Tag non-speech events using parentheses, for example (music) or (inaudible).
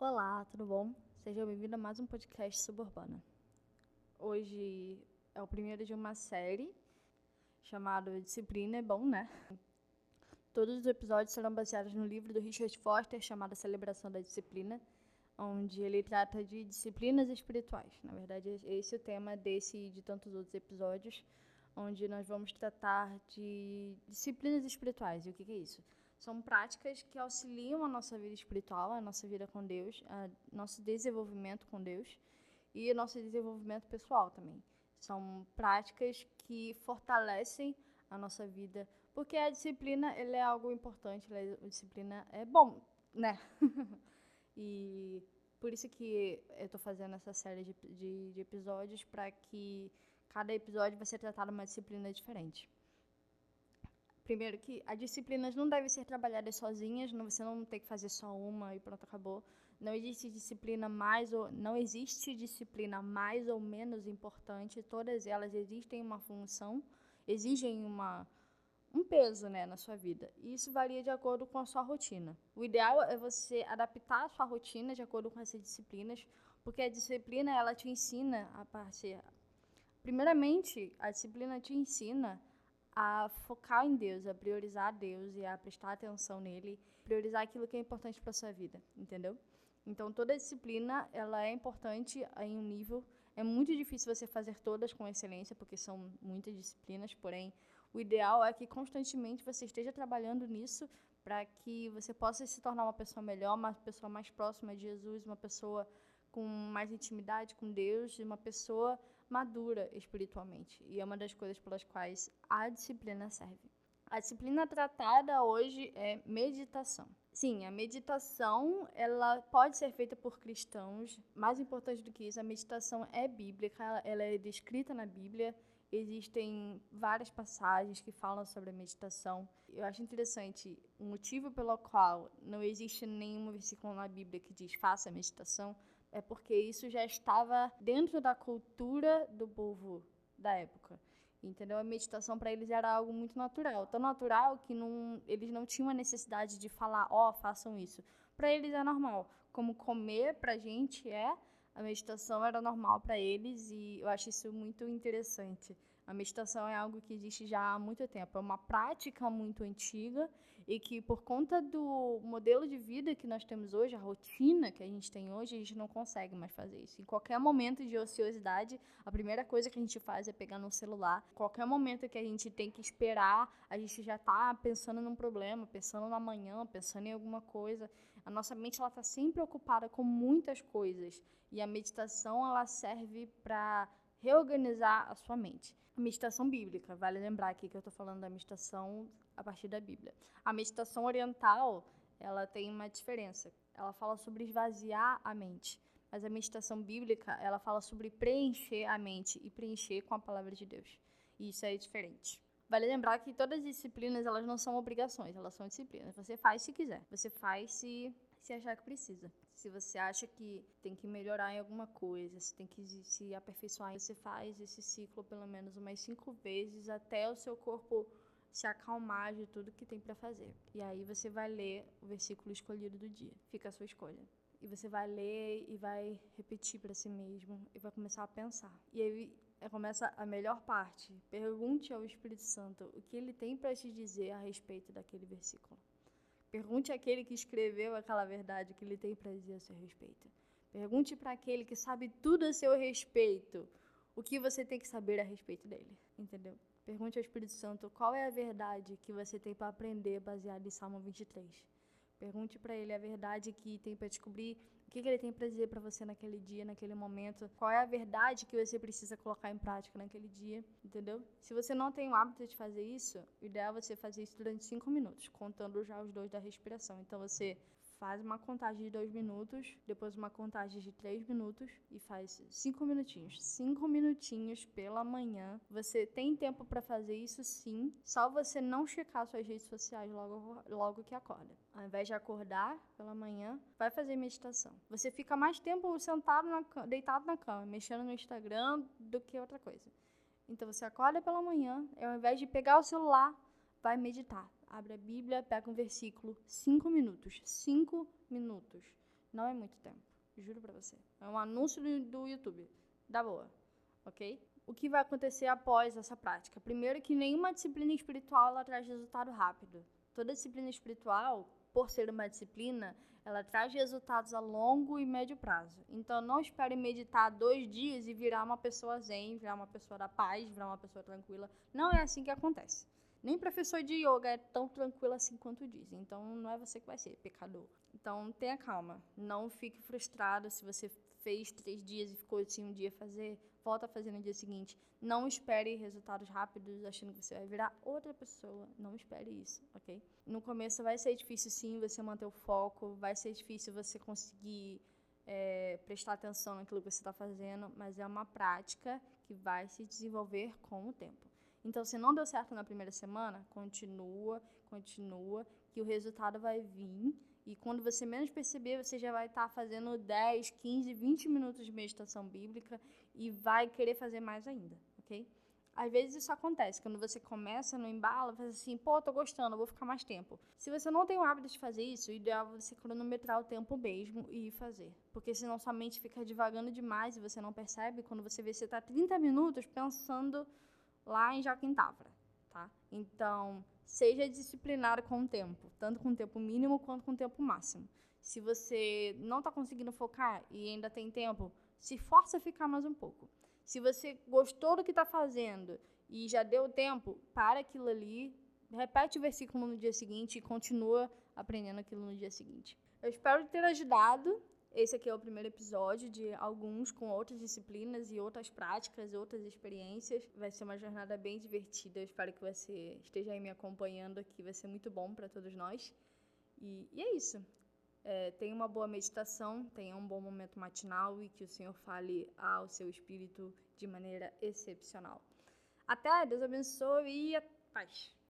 Olá, tudo bom? Seja bem-vindo a mais um podcast suburbana. Hoje é o primeiro de uma série chamada Disciplina é Bom, né? Todos os episódios serão baseados no livro do Richard Foster chamado Celebração da Disciplina, onde ele trata de disciplinas espirituais. Na verdade, esse é o tema desse e de tantos outros episódios, onde nós vamos tratar de disciplinas espirituais. E o que é isso? São práticas que auxiliam a nossa vida espiritual, a nossa vida com Deus, o nosso desenvolvimento com Deus e o nosso desenvolvimento pessoal também. São práticas que fortalecem a nossa vida, porque a disciplina ele é algo importante, a disciplina é bom, né? (laughs) e por isso que eu estou fazendo essa série de, de, de episódios para que cada episódio vai ser tratado uma disciplina diferente. Primeiro que as disciplinas não devem ser trabalhadas sozinhas, não, você não tem que fazer só uma e pronto, acabou. Não existe disciplina mais ou não existe disciplina mais ou menos importante, todas elas existem uma função, exigem uma um peso, né, na sua vida. E isso varia de acordo com a sua rotina. O ideal é você adaptar a sua rotina de acordo com essas disciplinas, porque a disciplina ela te ensina a partir Primeiramente, a disciplina te ensina a focar em Deus, a priorizar Deus e a prestar atenção nele, priorizar aquilo que é importante para sua vida, entendeu? Então toda disciplina ela é importante em um nível. É muito difícil você fazer todas com excelência porque são muitas disciplinas, porém o ideal é que constantemente você esteja trabalhando nisso para que você possa se tornar uma pessoa melhor, uma pessoa mais próxima de Jesus, uma pessoa com mais intimidade com Deus, uma pessoa madura espiritualmente. E é uma das coisas pelas quais a disciplina serve. A disciplina tratada hoje é meditação. Sim, a meditação ela pode ser feita por cristãos. Mais importante do que isso, a meditação é bíblica, ela, é descrita na Bíblia. Existem várias passagens que falam sobre a meditação. Eu acho interessante o motivo pelo qual não existe nenhum versículo na Bíblia que diz faça meditação, é porque isso já estava dentro da cultura do povo da época. Entendeu? A meditação para eles era algo muito natural, tão natural que não, eles não tinham a necessidade de falar, ó, oh, façam isso. Para eles é normal, como comer para a gente é, a meditação era normal para eles e eu acho isso muito interessante. A meditação é algo que existe já há muito tempo, é uma prática muito antiga e que, por conta do modelo de vida que nós temos hoje, a rotina que a gente tem hoje, a gente não consegue mais fazer isso. Em qualquer momento de ociosidade, a primeira coisa que a gente faz é pegar no celular. Em qualquer momento que a gente tem que esperar, a gente já está pensando num problema, pensando no amanhã, pensando em alguma coisa. A nossa mente ela está sempre ocupada com muitas coisas e a meditação ela serve para reorganizar a sua mente. A meditação bíblica, vale lembrar aqui que eu estou falando da meditação a partir da Bíblia. A meditação oriental, ela tem uma diferença. Ela fala sobre esvaziar a mente, mas a meditação bíblica, ela fala sobre preencher a mente e preencher com a palavra de Deus. E isso é diferente. Vale lembrar que todas as disciplinas, elas não são obrigações, elas são disciplinas. Você faz se quiser. Você faz se se achar que precisa. Se você acha que tem que melhorar em alguma coisa, se tem que se aperfeiçoar, você faz esse ciclo pelo menos umas cinco vezes até o seu corpo se acalmar de tudo que tem para fazer. E aí você vai ler o versículo escolhido do dia. Fica a sua escolha. E você vai ler e vai repetir para si mesmo e vai começar a pensar. E aí começa a melhor parte. Pergunte ao Espírito Santo o que ele tem para te dizer a respeito daquele versículo. Pergunte àquele que escreveu aquela verdade que ele tem para dizer a seu respeito. Pergunte para aquele que sabe tudo a seu respeito o que você tem que saber a respeito dele, entendeu? Pergunte ao Espírito Santo qual é a verdade que você tem para aprender baseado em Salmo 23. Pergunte para ele a verdade que tem para descobrir o que, que ele tem para dizer para você naquele dia, naquele momento, qual é a verdade que você precisa colocar em prática naquele dia, entendeu? Se você não tem o hábito de fazer isso, o ideal é você fazer isso durante cinco minutos, contando já os dois da respiração. Então você faz uma contagem de dois minutos, depois uma contagem de três minutos e faz cinco minutinhos. Cinco minutinhos pela manhã. Você tem tempo para fazer isso sim, só você não checar suas redes sociais logo, logo que acorda. Ao invés de acordar pela manhã, vai fazer meditação. Você fica mais tempo sentado, na, deitado na cama, mexendo no Instagram do que outra coisa. Então você acorda pela manhã, ao invés de pegar o celular, vai meditar abre a Bíblia, pega um versículo, cinco minutos, cinco minutos. Não é muito tempo. Juro pra você. É um anúncio do, YouTube. Da boa. Ok? O que vai acontecer após essa prática? Primeiro, que nenhuma disciplina espiritual ela traz resultado rápido. Toda disciplina espiritual, por ser uma disciplina, ela traz resultados a longo e médio prazo. Então, não espere meditar dois dias e virar uma pessoa zen, virar uma pessoa da paz, virar uma pessoa tranquila. Não é assim que acontece. Nem professor de yoga é tão tranquilo assim quanto dizem. Então, não é você que vai ser pecador. Então, tenha calma. Não fique frustrado se você fez três dias e ficou assim um dia fazer, volta a fazer no dia seguinte. Não espere resultados rápidos achando que você vai virar outra pessoa. Não espere isso, ok? No começo vai ser difícil sim você manter o foco, vai ser difícil você conseguir é, prestar atenção naquilo que você está fazendo, mas é uma prática que vai se desenvolver com o tempo. Então, se não deu certo na primeira semana, continua, continua, que o resultado vai vir e quando você menos perceber, você já vai estar tá fazendo 10, 15, 20 minutos de meditação bíblica e vai querer fazer mais ainda, ok? Às vezes isso acontece, quando você começa no embalo, faz assim, pô, tô gostando, vou ficar mais tempo. Se você não tem o hábito de fazer isso, o ideal é você cronometrar o tempo mesmo e fazer. Porque senão sua mente fica divagando demais e você não percebe, quando você vê, você tá 30 minutos pensando lá em Joaquim Tavra, tá? Então, seja disciplinado com o tempo, tanto com o tempo mínimo quanto com o tempo máximo. Se você não está conseguindo focar e ainda tem tempo, se força a ficar mais um pouco. Se você gostou do que está fazendo e já deu tempo, para aquilo ali, repete o versículo no dia seguinte e continua aprendendo aquilo no dia seguinte. Eu espero ter ajudado esse aqui é o primeiro episódio de alguns com outras disciplinas e outras práticas, outras experiências. Vai ser uma jornada bem divertida. Eu espero que você esteja aí me acompanhando aqui. Vai ser muito bom para todos nós. E, e é isso. É, tenha uma boa meditação, tenha um bom momento matinal e que o Senhor fale ao seu espírito de maneira excepcional. Até, Deus abençoe e a paz.